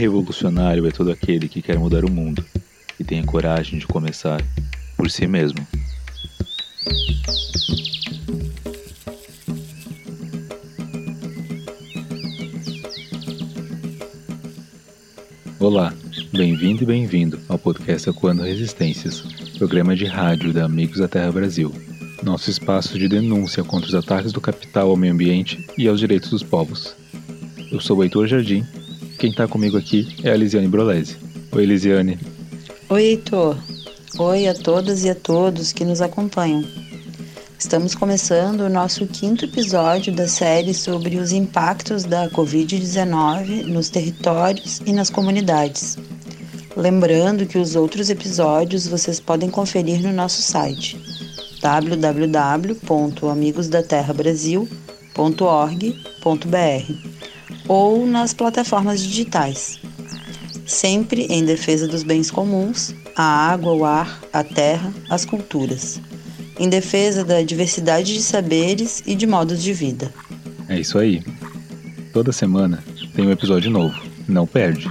revolucionário é todo aquele que quer mudar o mundo e tem a coragem de começar por si mesmo. Olá, bem-vindo e bem-vindo ao podcast Acuando Resistências, programa de rádio da Amigos da Terra Brasil, nosso espaço de denúncia contra os ataques do capital ao meio ambiente e aos direitos dos povos. Eu sou o Heitor Jardim, quem está comigo aqui é a Elisiane Brolese. Oi, Elisiane. Oi, Heitor. Oi a todas e a todos que nos acompanham. Estamos começando o nosso quinto episódio da série sobre os impactos da Covid-19 nos territórios e nas comunidades. Lembrando que os outros episódios vocês podem conferir no nosso site www.amigosdaterrabrasil.org.br ou nas plataformas digitais. Sempre em defesa dos bens comuns, a água, o ar, a terra, as culturas em defesa da diversidade de saberes e de modos de vida. É isso aí. Toda semana tem um episódio novo. Não perde.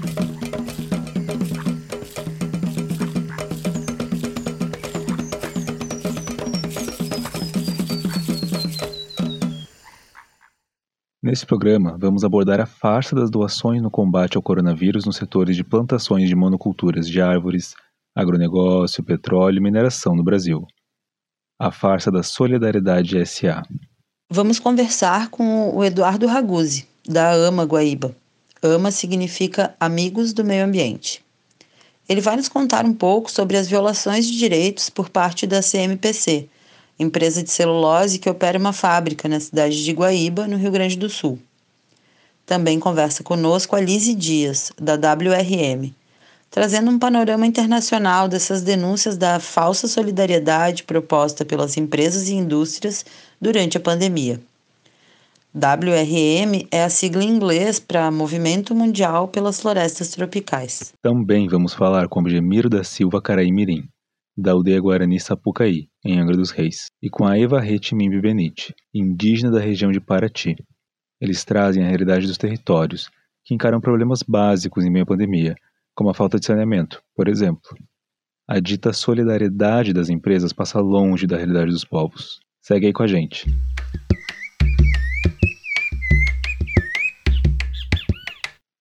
Nesse programa, vamos abordar a farsa das doações no combate ao coronavírus nos setores de plantações de monoculturas de árvores, agronegócio, petróleo e mineração no Brasil a farsa da Solidariedade SA. Vamos conversar com o Eduardo Raguzzi, da AMA Guaíba. AMA significa Amigos do Meio Ambiente. Ele vai nos contar um pouco sobre as violações de direitos por parte da CMPC, empresa de celulose que opera uma fábrica na cidade de Guaíba, no Rio Grande do Sul. Também conversa conosco a Lise Dias, da WRM, trazendo um panorama internacional dessas denúncias da falsa solidariedade proposta pelas empresas e indústrias durante a pandemia. WRM é a sigla em inglês para Movimento Mundial pelas Florestas Tropicais. Também vamos falar com Gemiro da Silva Caraimirim, da aldeia Guarani Sapucaí, em Angra dos Reis, e com a Eva Retimimbi Benite, indígena da região de Paraty. Eles trazem a realidade dos territórios, que encaram problemas básicos em meio à pandemia, como a falta de saneamento, por exemplo. A dita solidariedade das empresas passa longe da realidade dos povos. Segue aí com a gente.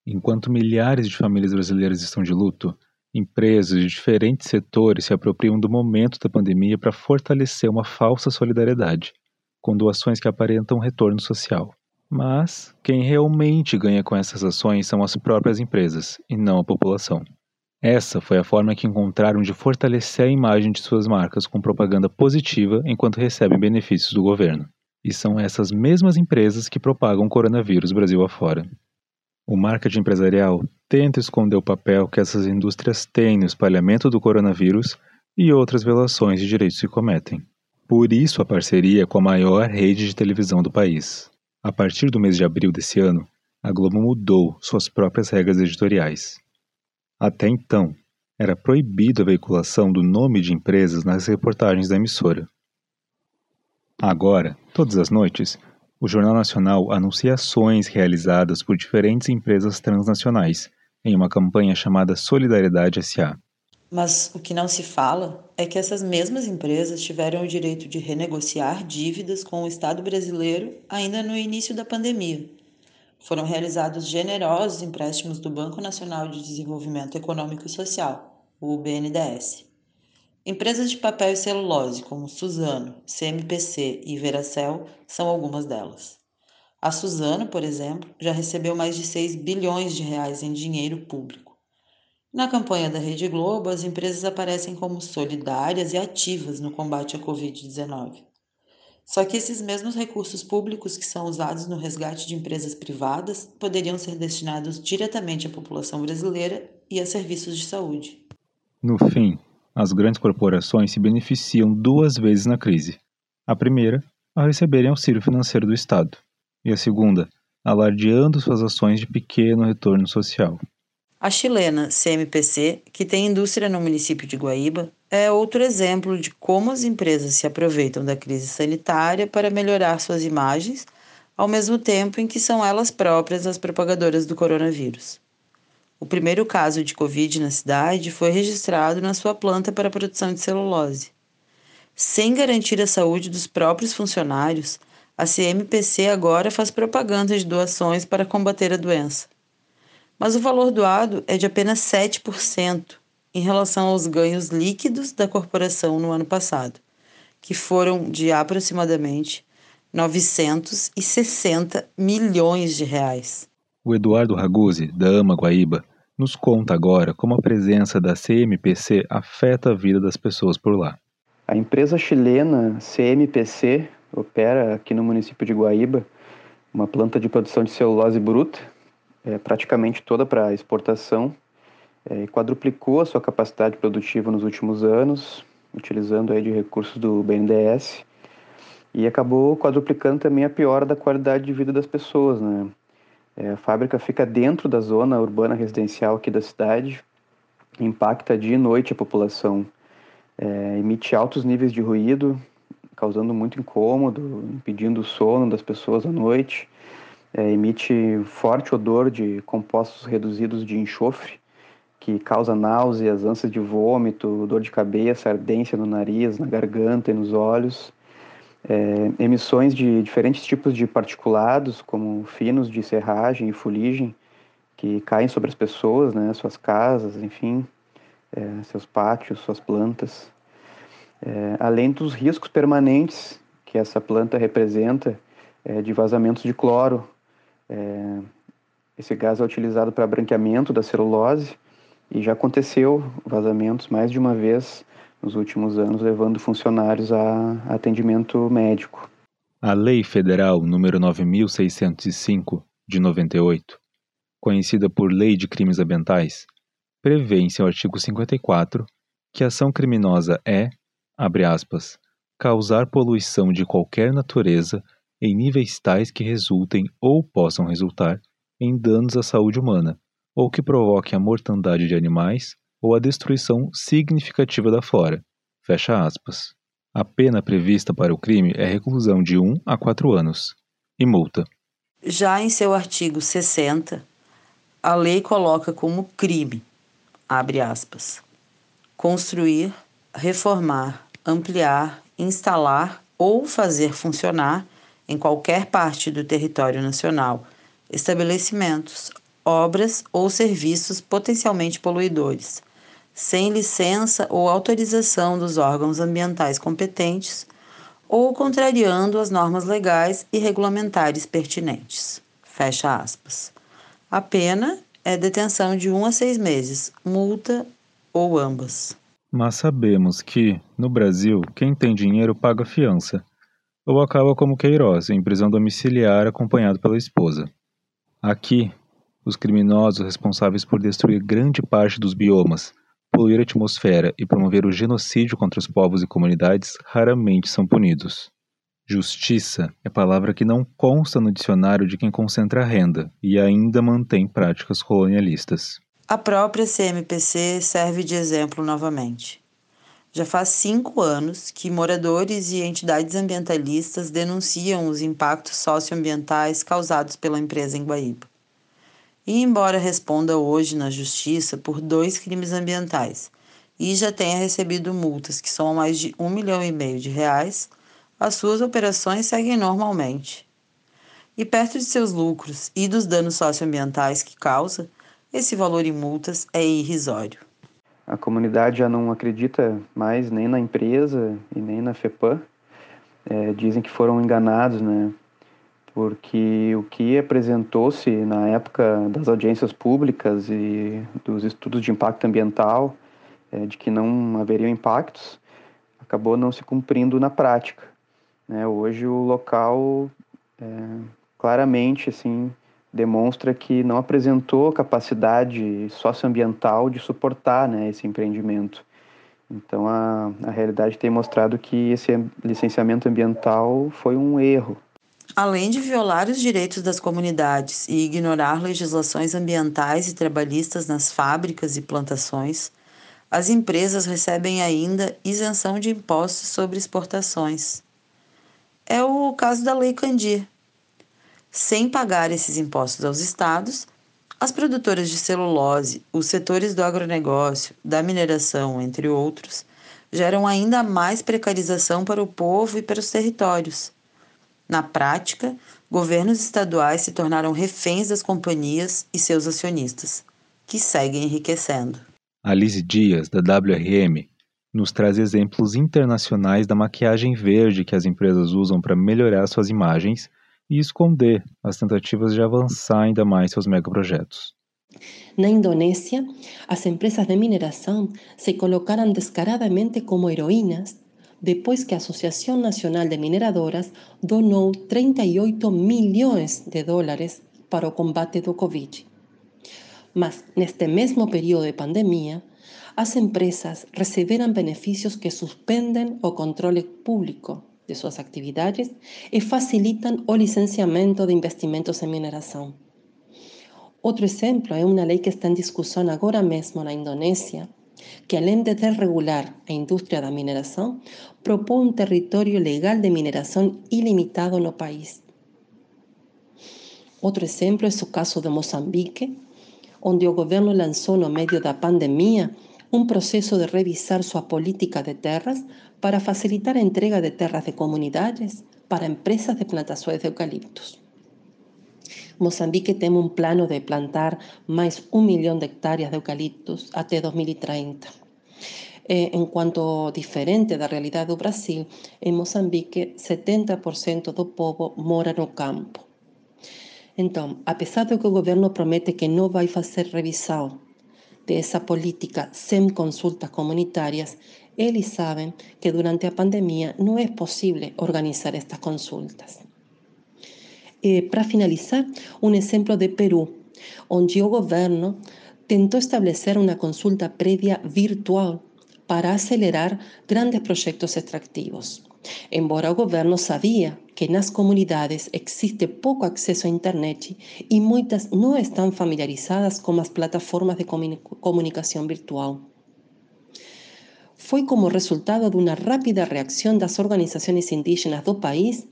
Enquanto milhares de famílias brasileiras estão de luto, empresas de diferentes setores se apropriam do momento da pandemia para fortalecer uma falsa solidariedade, com doações que aparentam retorno social. Mas quem realmente ganha com essas ações são as próprias empresas e não a população. Essa foi a forma que encontraram de fortalecer a imagem de suas marcas com propaganda positiva enquanto recebem benefícios do governo. E são essas mesmas empresas que propagam o coronavírus Brasil afora. O marketing empresarial tenta esconder o papel que essas indústrias têm no espalhamento do coronavírus e outras violações de direitos que cometem. Por isso a parceria com a maior rede de televisão do país. A partir do mês de abril desse ano, a Globo mudou suas próprias regras editoriais. Até então, era proibido a veiculação do nome de empresas nas reportagens da emissora. Agora, todas as noites, o Jornal Nacional anuncia ações realizadas por diferentes empresas transnacionais em uma campanha chamada Solidariedade SA. Mas o que não se fala é que essas mesmas empresas tiveram o direito de renegociar dívidas com o Estado brasileiro ainda no início da pandemia. Foram realizados generosos empréstimos do Banco Nacional de Desenvolvimento Econômico e Social, o BNDES. Empresas de papel e celulose como Suzano, CMPC e Veracel são algumas delas. A Suzano, por exemplo, já recebeu mais de 6 bilhões de reais em dinheiro público. Na campanha da Rede Globo, as empresas aparecem como solidárias e ativas no combate à Covid-19. Só que esses mesmos recursos públicos que são usados no resgate de empresas privadas poderiam ser destinados diretamente à população brasileira e a serviços de saúde. No fim, as grandes corporações se beneficiam duas vezes na crise. A primeira, ao receberem auxílio financeiro do Estado, e a segunda, alardeando suas ações de pequeno retorno social. A chilena CMPC, que tem indústria no município de Guaíba, é outro exemplo de como as empresas se aproveitam da crise sanitária para melhorar suas imagens, ao mesmo tempo em que são elas próprias as propagadoras do coronavírus. O primeiro caso de Covid na cidade foi registrado na sua planta para produção de celulose. Sem garantir a saúde dos próprios funcionários, a CMPC agora faz propaganda de doações para combater a doença. Mas o valor doado é de apenas 7% em relação aos ganhos líquidos da corporação no ano passado, que foram de aproximadamente 960 milhões de reais. O Eduardo Raguzzi, da AMA Guaíba, nos conta agora como a presença da CMPC afeta a vida das pessoas por lá. A empresa chilena CMPC opera aqui no município de Guaíba uma planta de produção de celulose bruta, é, praticamente toda para exportação, é, e quadruplicou a sua capacidade produtiva nos últimos anos, utilizando aí de recursos do BNDES, e acabou quadruplicando também a piora da qualidade de vida das pessoas. Né? É, a fábrica fica dentro da zona urbana residencial aqui da cidade, impacta dia e noite a população é, emite altos níveis de ruído, causando muito incômodo, impedindo o sono das pessoas à noite. É, emite forte odor de compostos reduzidos de enxofre, que causa náuseas, ânsias de vômito, dor de cabeça, ardência no nariz, na garganta e nos olhos. É, emissões de diferentes tipos de particulados, como finos de serragem e fuligem, que caem sobre as pessoas, né, suas casas, enfim, é, seus pátios, suas plantas, é, além dos riscos permanentes que essa planta representa é, de vazamentos de cloro. É, esse gás é utilizado para branqueamento da celulose e já aconteceu vazamentos mais de uma vez nos últimos anos, levando funcionários a atendimento médico. A Lei Federal número 9605 de 98, conhecida por Lei de Crimes Ambientais, prevê em seu artigo 54 que ação criminosa é, abre aspas, causar poluição de qualquer natureza em níveis tais que resultem ou possam resultar em danos à saúde humana, ou que provoquem a mortandade de animais ou a destruição significativa da flora. Fecha aspas. A pena prevista para o crime é reclusão de 1 a 4 anos e multa. Já em seu artigo 60, a lei coloca como crime abre aspas, construir, reformar, ampliar, instalar ou fazer funcionar em qualquer parte do território nacional estabelecimentos, obras ou serviços potencialmente poluidores, sem licença ou autorização dos órgãos ambientais competentes ou contrariando as normas legais e regulamentares pertinentes. Fecha aspas. A pena é detenção de um a seis meses, multa ou ambas. Mas sabemos que, no Brasil, quem tem dinheiro paga fiança, ou acaba como Queiroz, em prisão domiciliar acompanhado pela esposa. Aqui, os criminosos responsáveis por destruir grande parte dos biomas, poluir a atmosfera e promover o genocídio contra os povos e comunidades raramente são punidos. Justiça é palavra que não consta no dicionário de quem concentra a renda e ainda mantém práticas colonialistas. A própria CMPC serve de exemplo novamente. Já faz cinco anos que moradores e entidades ambientalistas denunciam os impactos socioambientais causados pela empresa em Guaíba. E, embora responda hoje na justiça por dois crimes ambientais e já tenha recebido multas que são mais de um milhão e meio de reais, as suas operações seguem normalmente. E perto de seus lucros e dos danos socioambientais que causa, esse valor em multas é irrisório. A comunidade já não acredita mais nem na empresa e nem na FEPAM. É, dizem que foram enganados, né? Porque o que apresentou-se na época das audiências públicas e dos estudos de impacto ambiental, é, de que não haveriam impactos, acabou não se cumprindo na prática. Né? Hoje o local é, claramente assim demonstra que não apresentou capacidade socioambiental de suportar né, esse empreendimento. Então a, a realidade tem mostrado que esse licenciamento ambiental foi um erro. Além de violar os direitos das comunidades e ignorar legislações ambientais e trabalhistas nas fábricas e plantações, as empresas recebem ainda isenção de impostos sobre exportações é o caso da Lei Candir. Sem pagar esses impostos aos estados, As produtoras de celulose, os setores do agronegócio, da mineração, entre outros, geram ainda mais precarização para o povo e para os territórios. Na prática, governos estaduais se tornaram reféns das companhias e seus acionistas, que seguem enriquecendo. Alice Dias, da WRM, nos traz exemplos internacionais da maquiagem verde que as empresas usam para melhorar suas imagens e esconder as tentativas de avançar ainda mais seus megaprojetos. Na Indonésia, as empresas de mineração se colocaram descaradamente como heroínas depois que a Associação Nacional de Mineradoras donou 38 milhões de dólares para o combate do Covid. Mas, neste mesmo período de pandemia, as empresas receberam benefícios que suspendem o controle público de suas atividades e facilitam o licenciamento de investimentos em mineração. Outro exemplo é uma lei que está em discussão agora mesmo na Indonésia, que além de desregular a indústria da mineração, propõe um território legal de mineração ilimitado no país. Outro exemplo é o caso de Moçambique, onde o governo lançou no meio da pandemia um processo de revisar sua política de terras para facilitar a entrega de terras de comunidades para empresas de plantações de eucaliptos. Moçambique tem um plano de plantar mais um milhão de hectáreas de eucaliptos até 2030. Enquanto diferente da realidade do Brasil, em Moçambique 70% do povo mora no campo. Então, apesar de que o governo promete que não vai fazer revisão dessa política sem consultas comunitárias, eles sabem que durante a pandemia não é possível organizar estas consultas. E, para finalizar, um exemplo de Peru, onde o governo tentou estabelecer uma consulta prévia virtual para acelerar grandes projetos extractivos. Embora o governo sabia que nas comunidades existe pouco acesso à internet e muitas não estão familiarizadas com as plataformas de comunicação virtual. Foi como resultado de uma rápida reação das organizações indígenas do país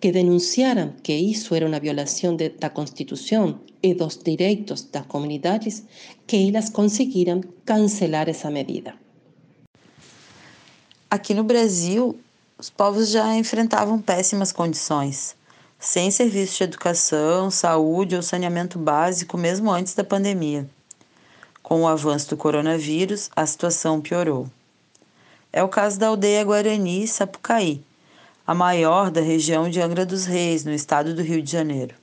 que denunciaram que isso era uma violação de, da Constituição e dos direitos das comunidades que elas conseguiram cancelar essa medida. Aqui no Brasil, os povos já enfrentavam péssimas condições, sem serviço de educação, saúde ou saneamento básico, mesmo antes da pandemia. Com o avanço do coronavírus, a situação piorou. É o caso da aldeia Guarani Sapucaí, a maior da região de Angra dos Reis, no estado do Rio de Janeiro.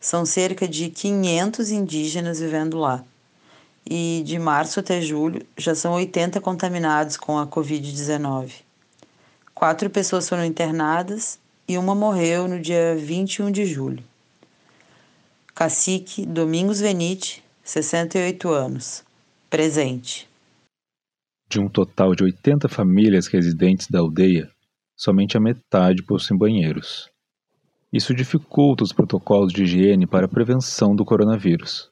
São cerca de 500 indígenas vivendo lá. E de março até julho já são 80 contaminados com a Covid-19. Quatro pessoas foram internadas e uma morreu no dia 21 de julho. Cacique Domingos Venite, 68 anos. Presente. De um total de 80 famílias residentes da aldeia, somente a metade possuem banheiros. Isso dificulta os protocolos de higiene para a prevenção do coronavírus.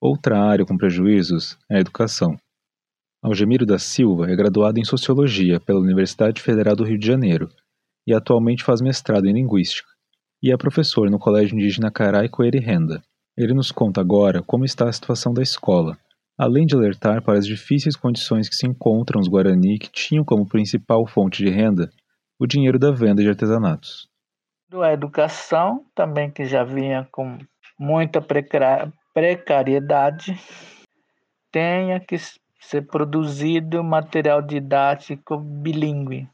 Outra área com prejuízos é a educação. Algemiro da Silva é graduado em Sociologia pela Universidade Federal do Rio de Janeiro e atualmente faz mestrado em Linguística, e é professor no Colégio Indígena Carai Coelho Renda. Ele nos conta agora como está a situação da escola, além de alertar para as difíceis condições que se encontram os Guarani que tinham como principal fonte de renda o dinheiro da venda de artesanatos. A educação também que já vinha com muita precariedade, tenha que ser produzido material didático bilíngue,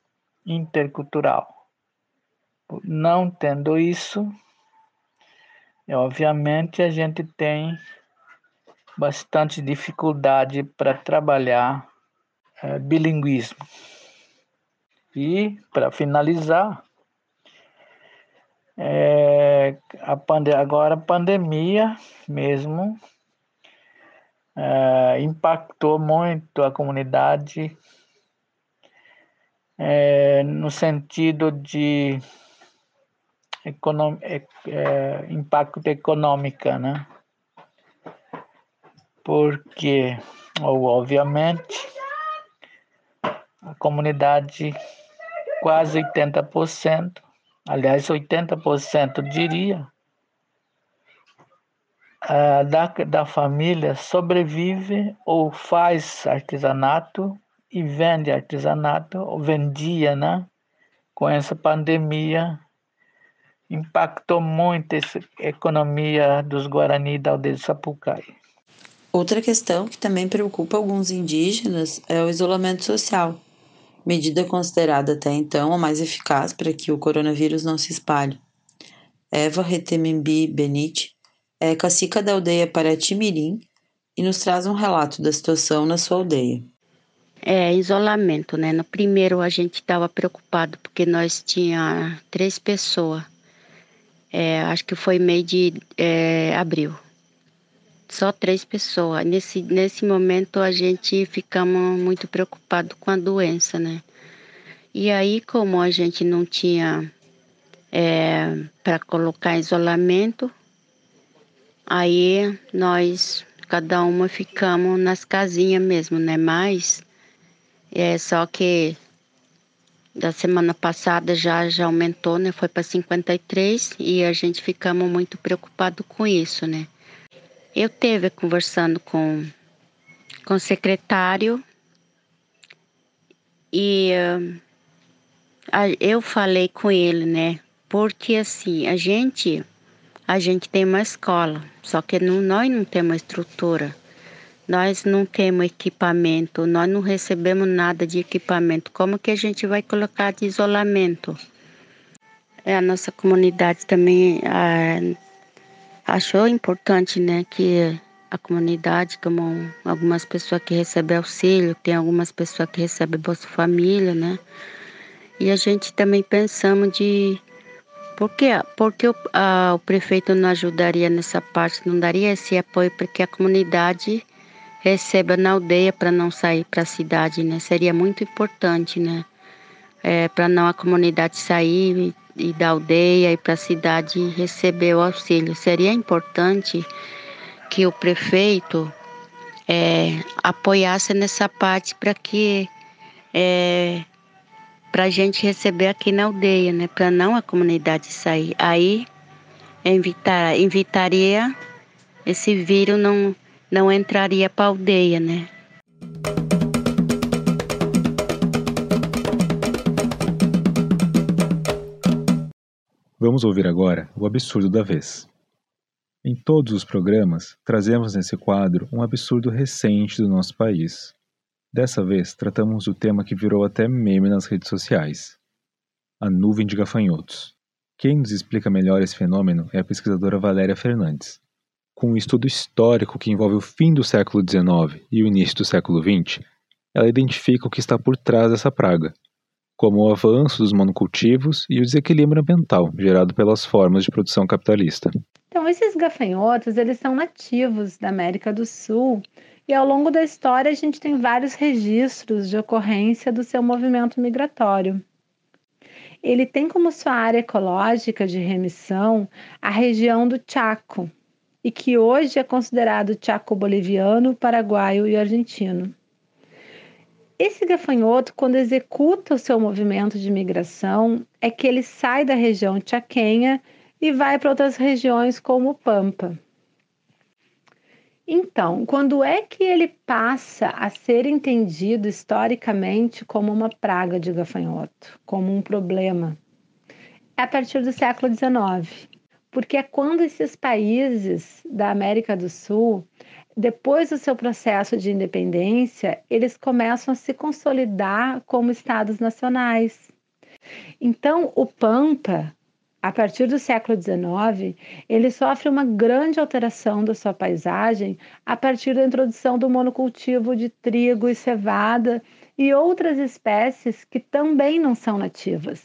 intercultural. Não tendo isso, obviamente a gente tem bastante dificuldade para trabalhar é, bilinguismo. E, para finalizar, é, a pande agora a pandemia mesmo é, impactou muito a comunidade é, no sentido de econom, é, impacto econômico, né? Porque, obviamente, a comunidade quase 80%, aliás 80% diria, uh, da, da família sobrevive ou faz artesanato e vende artesanato, ou vendia, né? Com essa pandemia, impactou muito essa economia dos Guarani da aldeia de Sapucaí. Outra questão que também preocupa alguns indígenas é o isolamento social, medida considerada até então a mais eficaz para que o coronavírus não se espalhe. Eva Retemembi Benite é cacica da aldeia Paratimirim e nos traz um relato da situação na sua aldeia. É, isolamento, né? No primeiro a gente estava preocupado porque nós tinha três pessoas. É, acho que foi meio de é, abril. Só três pessoas. Nesse, nesse momento a gente ficamos muito preocupado com a doença, né? E aí, como a gente não tinha é, para colocar isolamento, aí nós, cada uma ficamos nas casinhas mesmo, né? Mas é só que da semana passada já, já aumentou, né? Foi para 53 e a gente ficamos muito preocupado com isso, né? Eu teve conversando com, com o secretário e uh, eu falei com ele, né? Porque assim, a gente a gente tem uma escola, só que não, nós não temos estrutura. Nós não temos equipamento, nós não recebemos nada de equipamento. Como que a gente vai colocar de isolamento? É, a nossa comunidade também ah, achou importante, né, que a comunidade, como algumas pessoas que recebem auxílio, tem algumas pessoas que recebem Bolsa Família, né? E a gente também pensamos de por que, o, a, o prefeito não ajudaria nessa parte, não daria esse apoio porque a comunidade receba na aldeia para não sair para a cidade, né? Seria muito importante, né? É, para não a comunidade sair e da aldeia e para a cidade receber o auxílio. Seria importante que o prefeito é, apoiasse nessa parte para que é, para a gente receber aqui na aldeia, né? Para não a comunidade sair. Aí evitar, evitaria esse vírus não, não entraria para a aldeia, né? Vamos ouvir agora o absurdo da vez. Em todos os programas, trazemos nesse quadro um absurdo recente do nosso país, Dessa vez, tratamos do tema que virou até meme nas redes sociais: a nuvem de gafanhotos. Quem nos explica melhor esse fenômeno é a pesquisadora Valéria Fernandes. Com um estudo histórico que envolve o fim do século XIX e o início do século XX, ela identifica o que está por trás dessa praga, como o avanço dos monocultivos e o desequilíbrio ambiental gerado pelas formas de produção capitalista. Então, esses gafanhotos, eles são nativos da América do Sul e ao longo da história, a gente tem vários registros de ocorrência do seu movimento migratório. Ele tem como sua área ecológica de remissão a região do Chaco, e que hoje é considerado Chaco boliviano, paraguaio e argentino. Esse gafanhoto, quando executa o seu movimento de migração, é que ele sai da região chaquenha e vai para outras regiões como Pampa. Então, quando é que ele passa a ser entendido historicamente como uma praga de gafanhoto, como um problema? É a partir do século XIX, porque é quando esses países da América do Sul, depois do seu processo de independência, eles começam a se consolidar como estados nacionais. Então, o Pampa, a partir do século XIX, ele sofre uma grande alteração da sua paisagem a partir da introdução do monocultivo de trigo e cevada e outras espécies que também não são nativas.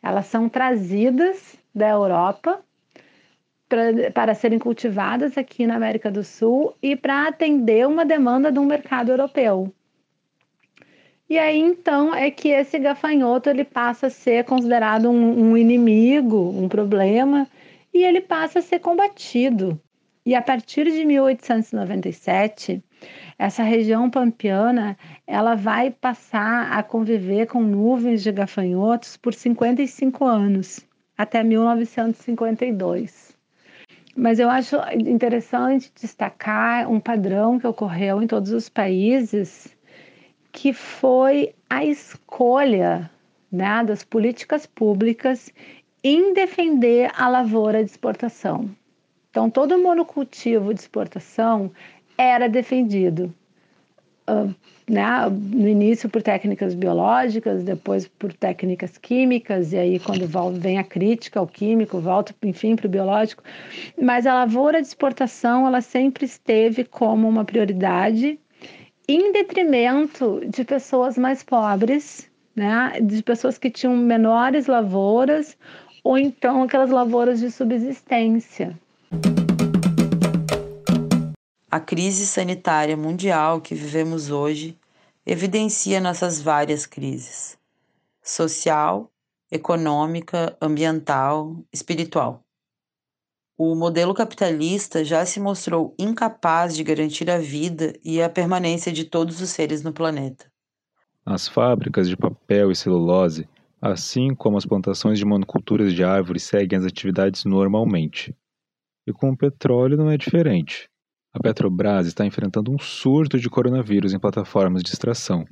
Elas são trazidas da Europa para, para serem cultivadas aqui na América do Sul e para atender uma demanda de um mercado europeu. E aí então é que esse gafanhoto ele passa a ser considerado um, um inimigo, um problema, e ele passa a ser combatido. E a partir de 1897, essa região pampiana ela vai passar a conviver com nuvens de gafanhotos por 55 anos, até 1952. Mas eu acho interessante destacar um padrão que ocorreu em todos os países, que foi a escolha né, das políticas públicas em defender a lavoura de exportação. Então, todo monocultivo de exportação era defendido. Uh, né, no início por técnicas biológicas, depois por técnicas químicas, e aí quando vem a crítica ao químico, volta, enfim, para o biológico. Mas a lavoura de exportação, ela sempre esteve como uma prioridade, em detrimento de pessoas mais pobres, né, de pessoas que tinham menores lavouras, ou então aquelas lavouras de subsistência. A crise sanitária mundial que vivemos hoje evidencia nossas várias crises: social, econômica, ambiental, espiritual. O modelo capitalista já se mostrou incapaz de garantir a vida e a permanência de todos os seres no planeta. As fábricas de papel e celulose, assim como as plantações de monoculturas de árvores, seguem as atividades normalmente. E com o petróleo não é diferente. A Petrobras está enfrentando um surto de coronavírus em plataformas de extração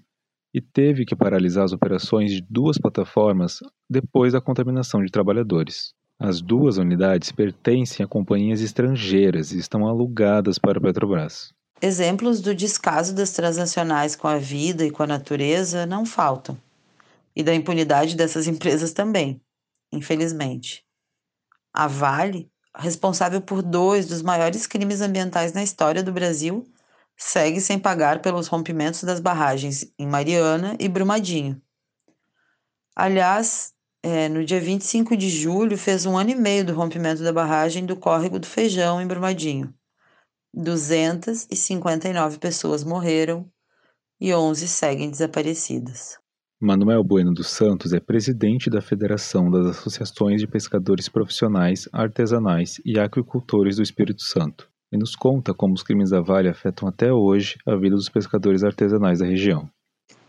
e teve que paralisar as operações de duas plataformas depois da contaminação de trabalhadores. As duas unidades pertencem a companhias estrangeiras e estão alugadas para a Petrobras. Exemplos do descaso das transnacionais com a vida e com a natureza não faltam. E da impunidade dessas empresas também, infelizmente. A Vale responsável por dois dos maiores crimes ambientais na história do Brasil, segue sem pagar pelos rompimentos das barragens em Mariana e Brumadinho. Aliás, é, no dia 25 de julho, fez um ano e meio do rompimento da barragem do Córrego do Feijão, em Brumadinho. 259 pessoas morreram e 11 seguem desaparecidas. Manuel Bueno dos Santos é presidente da Federação das Associações de Pescadores Profissionais, Artesanais e Aquicultores do Espírito Santo e nos conta como os crimes da Vale afetam até hoje a vida dos pescadores artesanais da região.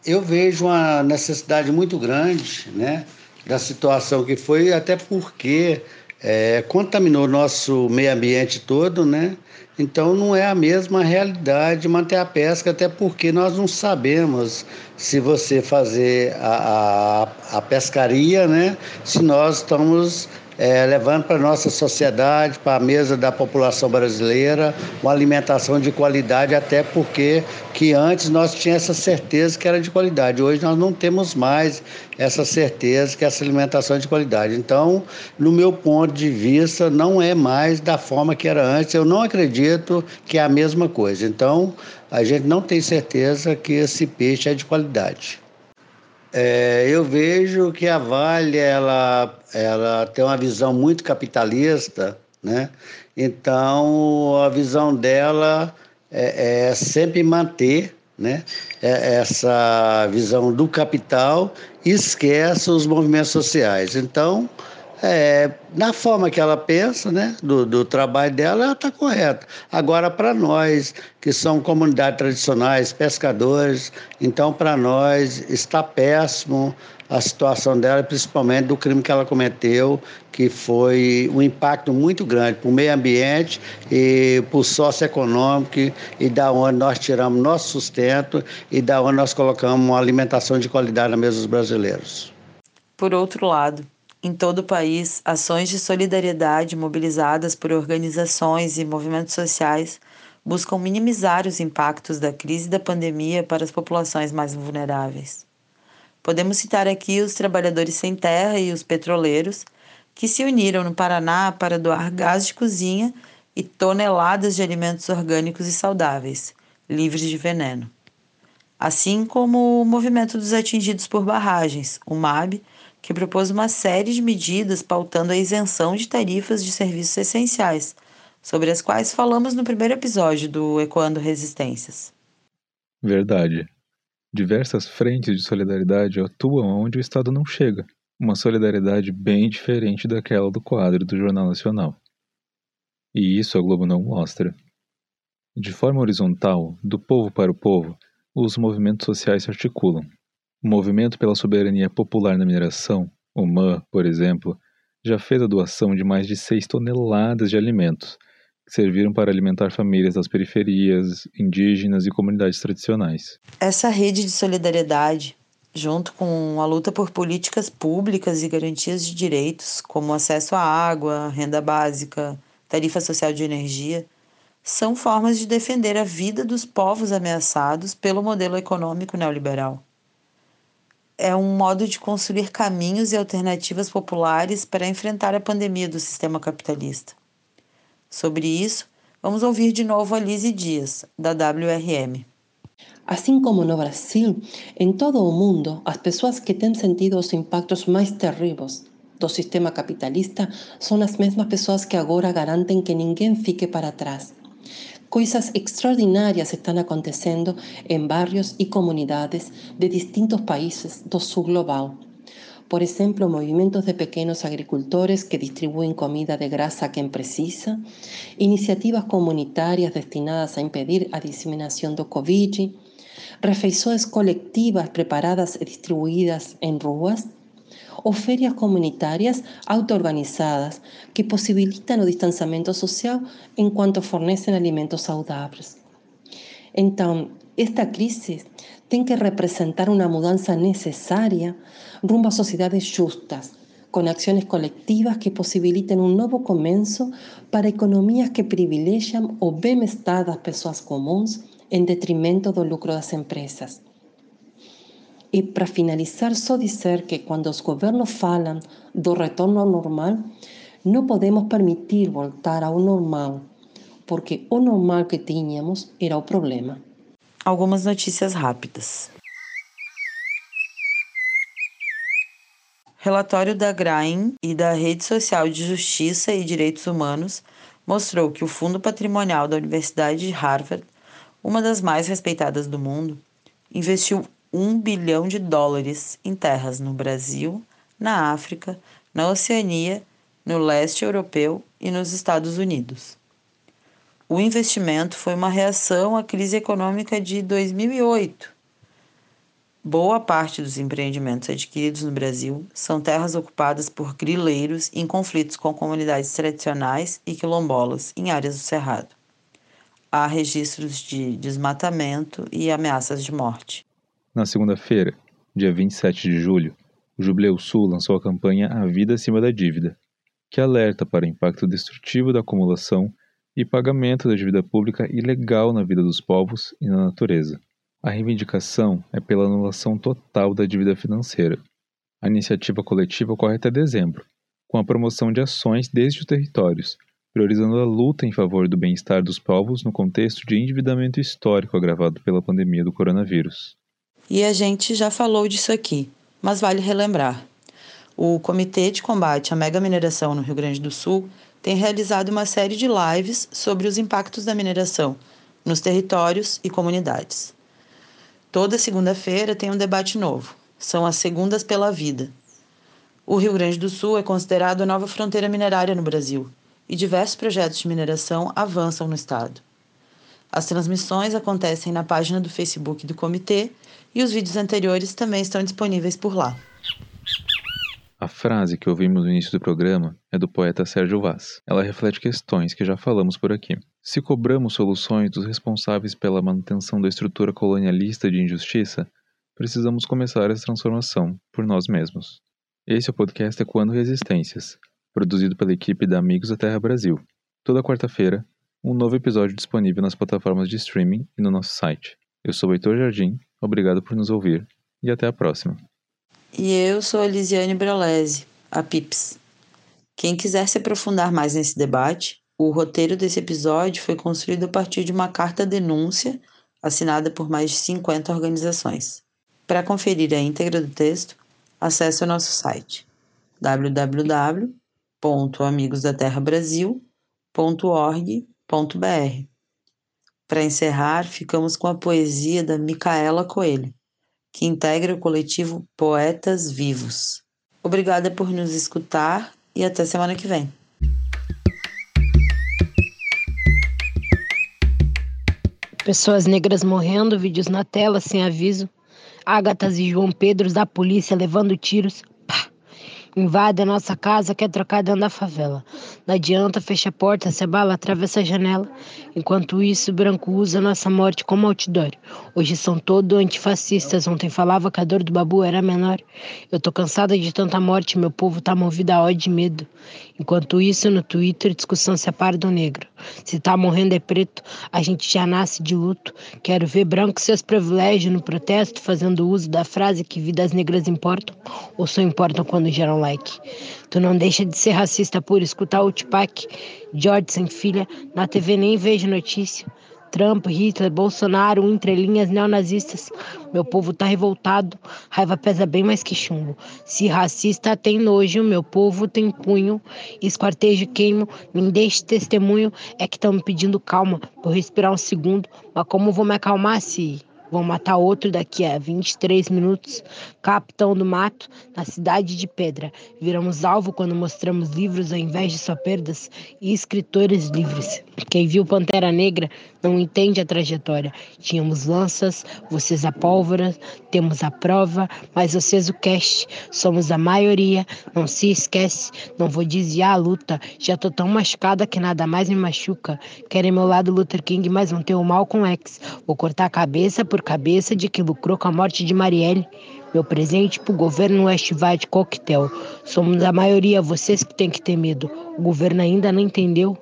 Eu vejo uma necessidade muito grande né, da situação que foi, até porque é, contaminou nosso meio ambiente todo, né? Então não é a mesma realidade manter a pesca, até porque nós não sabemos se você fazer a, a, a pescaria, né? Se nós estamos é, levando para a nossa sociedade, para a mesa da população brasileira, uma alimentação de qualidade, até porque que antes nós tínhamos essa certeza que era de qualidade. Hoje nós não temos mais essa certeza que essa alimentação é de qualidade. Então, no meu ponto de vista, não é mais da forma que era antes. Eu não acredito que é a mesma coisa. Então, a gente não tem certeza que esse peixe é de qualidade. É, eu vejo que a Vale ela, ela tem uma visão muito capitalista, né? Então a visão dela é, é sempre manter né? É, essa visão do capital e esquece os movimentos sociais. Então é, na forma que ela pensa, né, do, do trabalho dela, ela está correta. Agora, para nós, que são comunidades tradicionais, pescadores, então, para nós, está péssimo a situação dela, principalmente do crime que ela cometeu, que foi um impacto muito grande para o meio ambiente e para o socioeconômico e da onde nós tiramos nosso sustento e da onde nós colocamos uma alimentação de qualidade na mesa dos brasileiros. Por outro lado, em todo o país, ações de solidariedade mobilizadas por organizações e movimentos sociais buscam minimizar os impactos da crise da pandemia para as populações mais vulneráveis. Podemos citar aqui os trabalhadores sem terra e os petroleiros, que se uniram no Paraná para doar gás de cozinha e toneladas de alimentos orgânicos e saudáveis, livres de veneno. Assim como o movimento dos atingidos por barragens, o MAB, que propôs uma série de medidas pautando a isenção de tarifas de serviços essenciais, sobre as quais falamos no primeiro episódio do Ecoando Resistências. Verdade. Diversas frentes de solidariedade atuam onde o Estado não chega, uma solidariedade bem diferente daquela do quadro do Jornal Nacional. E isso a Globo não mostra. De forma horizontal, do povo para o povo, os movimentos sociais se articulam, o Movimento pela Soberania Popular na Mineração, o MAN, por exemplo, já fez a doação de mais de 6 toneladas de alimentos, que serviram para alimentar famílias das periferias, indígenas e comunidades tradicionais. Essa rede de solidariedade, junto com a luta por políticas públicas e garantias de direitos, como acesso à água, renda básica, tarifa social de energia, são formas de defender a vida dos povos ameaçados pelo modelo econômico neoliberal. É um modo de construir caminhos e alternativas populares para enfrentar a pandemia do sistema capitalista. Sobre isso, vamos ouvir de novo a Lise Dias, da WRM. Assim como no Brasil, em todo o mundo, as pessoas que têm sentido os impactos mais terríveis do sistema capitalista são as mesmas pessoas que agora garantem que ninguém fique para trás Cosas extraordinarias están aconteciendo en barrios y comunidades de distintos países do sul global. Por ejemplo, movimientos de pequeños agricultores que distribuyen comida de grasa a quien precisa, iniciativas comunitarias destinadas a impedir a diseminación do Covid, refeições colectivas preparadas y distribuidas en ruas, o ferias comunitárias auto-organizadas que possibilitam o distanciamento social enquanto fornecem alimentos saudáveis. Então, esta crise tem que representar uma mudança necessária rumo a sociedades justas, com ações coletivas que possibilitem um novo começo para economias que privilegiam o bem-estar das pessoas comuns em detrimento do lucro das empresas. E para finalizar, só dizer que quando os governos falam do retorno ao normal, não podemos permitir voltar ao normal, porque o normal que tínhamos era o problema. Algumas notícias rápidas. Relatório da GRAIN e da Rede Social de Justiça e Direitos Humanos mostrou que o Fundo Patrimonial da Universidade de Harvard, uma das mais respeitadas do mundo, investiu 1 bilhão de dólares em terras no Brasil, na África, na Oceania, no leste europeu e nos Estados Unidos. O investimento foi uma reação à crise econômica de 2008. Boa parte dos empreendimentos adquiridos no Brasil são terras ocupadas por grileiros em conflitos com comunidades tradicionais e quilombolas em áreas do Cerrado. Há registros de desmatamento e ameaças de morte. Na segunda-feira, dia 27 de julho, o Jubileu Sul lançou a campanha A Vida Acima da Dívida, que alerta para o impacto destrutivo da acumulação e pagamento da dívida pública ilegal na vida dos povos e na natureza. A reivindicação é pela anulação total da dívida financeira. A iniciativa coletiva ocorre até dezembro, com a promoção de ações desde os territórios, priorizando a luta em favor do bem-estar dos povos no contexto de endividamento histórico agravado pela pandemia do coronavírus. E a gente já falou disso aqui, mas vale relembrar. O Comitê de Combate à Mega Mineração no Rio Grande do Sul tem realizado uma série de lives sobre os impactos da mineração nos territórios e comunidades. Toda segunda-feira tem um debate novo. São as Segundas pela Vida. O Rio Grande do Sul é considerado a nova fronteira minerária no Brasil e diversos projetos de mineração avançam no estado. As transmissões acontecem na página do Facebook do comitê e os vídeos anteriores também estão disponíveis por lá. A frase que ouvimos no início do programa é do poeta Sérgio Vaz. Ela reflete questões que já falamos por aqui. Se cobramos soluções dos responsáveis pela manutenção da estrutura colonialista de injustiça, precisamos começar essa transformação por nós mesmos. Esse é o podcast Ecoando Resistências, produzido pela equipe da Amigos da Terra Brasil. Toda quarta-feira, um novo episódio disponível nas plataformas de streaming e no nosso site. Eu sou o Heitor Jardim Obrigado por nos ouvir e até a próxima. E eu sou a Lisiane Brolese, a PIPS. Quem quiser se aprofundar mais nesse debate, o roteiro desse episódio foi construído a partir de uma carta-denúncia assinada por mais de 50 organizações. Para conferir a íntegra do texto, acesse o nosso site www.amigosdaterrabrasil.org.br para encerrar, ficamos com a poesia da Micaela Coelho, que integra o coletivo Poetas Vivos. Obrigada por nos escutar e até semana que vem. Pessoas negras morrendo, vídeos na tela sem aviso. Ágatas e João Pedros da polícia levando tiros. Invade a nossa casa, quer trocar dentro da favela. Não adianta, fecha a porta, se bala, atravessa a janela. Enquanto isso, branco usa nossa morte como outdoor. Hoje são todos antifascistas. Ontem falava que a dor do babu era menor. Eu tô cansada de tanta morte, meu povo tá movido a ódio e medo. Enquanto isso, no Twitter, discussão separa do negro. Se tá morrendo é preto, a gente já nasce de luto. Quero ver branco seus privilégios no protesto, fazendo uso da frase que vidas negras importam, ou só importam quando geram like. Tu não deixa de ser racista por escutar o Tupac, George sem filha, na TV nem vejo notícia. Trump, Hitler, Bolsonaro, entrelinhas neonazistas. Meu povo tá revoltado, raiva pesa bem mais que chumbo. Se racista tem nojo, meu povo tem punho. Esquartejo queimo, nem deixe testemunho. É que estão me pedindo calma, vou respirar um segundo. Mas como vou me acalmar se Vão matar outro daqui a 23 minutos. Capitão do Mato, na cidade de Pedra. Viramos alvo quando mostramos livros ao invés de só perdas e escritores livres. Quem viu Pantera Negra não entende a trajetória. Tínhamos lanças, vocês a pólvora, temos a prova, mas vocês o cast. Somos a maioria, não se esquece. Não vou desviar a luta. Já tô tão machucada que nada mais me machuca. Querem meu lado Luther King, mas não ter o mal com X. Vou cortar a cabeça por cabeça de que lucrou com a morte de Marielle. Meu presente pro governo Westvite Coquetel. Somos a maioria, vocês que têm que ter medo. O governo ainda não entendeu.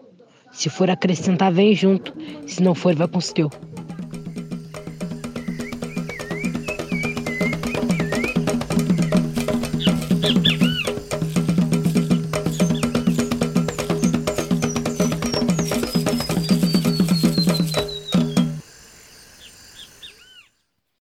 Se for acrescentar, vem junto. Se não for, vai com os teu.